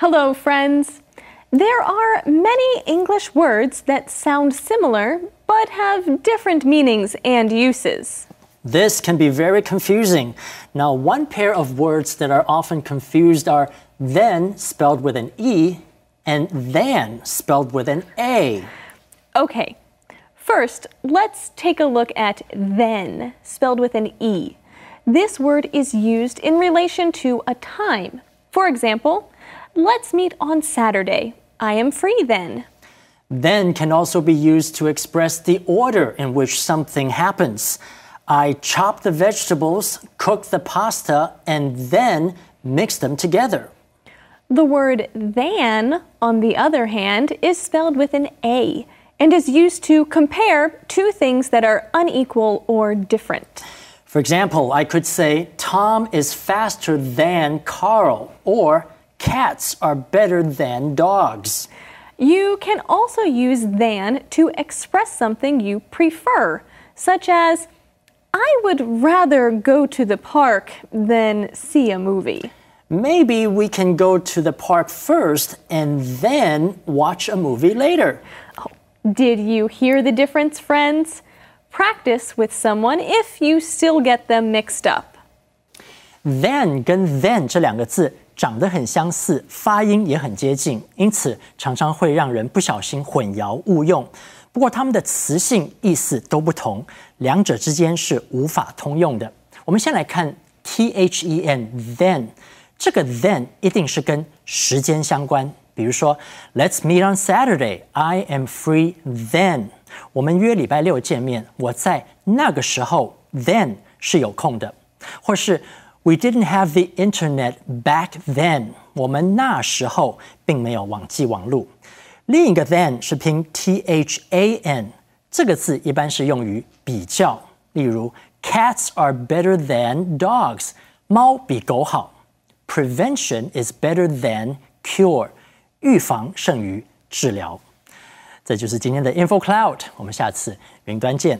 Hello, friends. There are many English words that sound similar but have different meanings and uses. This can be very confusing. Now, one pair of words that are often confused are then spelled with an E and than spelled with an A. Okay, first, let's take a look at then, spelled with an E. This word is used in relation to a time. For example, let's meet on Saturday. I am free then. Then can also be used to express the order in which something happens. I chop the vegetables, cook the pasta, and then mix them together. The word than, on the other hand, is spelled with an A and is used to compare two things that are unequal or different. For example, I could say, Tom is faster than Carl, or cats are better than dogs. You can also use than to express something you prefer, such as, I would rather go to the park than see a movie. Maybe we can go to the park first and then watch a movie later. Oh, did you hear the difference, friends? Practice with someone if you still get them mixed up. Then 跟 then 这两个字 长得很相似，发音也很接近，因此常常会让人不小心混淆误用。不过它们的词性意思都不同，两者之间是无法通用的。我们先来看 t h e n then，这个 then 一定是跟时间相关。比如说，Let's meet on Saturday. I am free then. 我们约礼拜六见面，我在那个时候 then 是有空的。或是 We didn't have the internet back then. 我们那时候并没有网际网路。另一个 then 是拼 t h a n，这个字一般是用于比较，例如 Cats are better than dogs，猫比狗好。Prevention is better than cure。预防胜于治疗，这就是今天的 Info Cloud。我们下次云端见。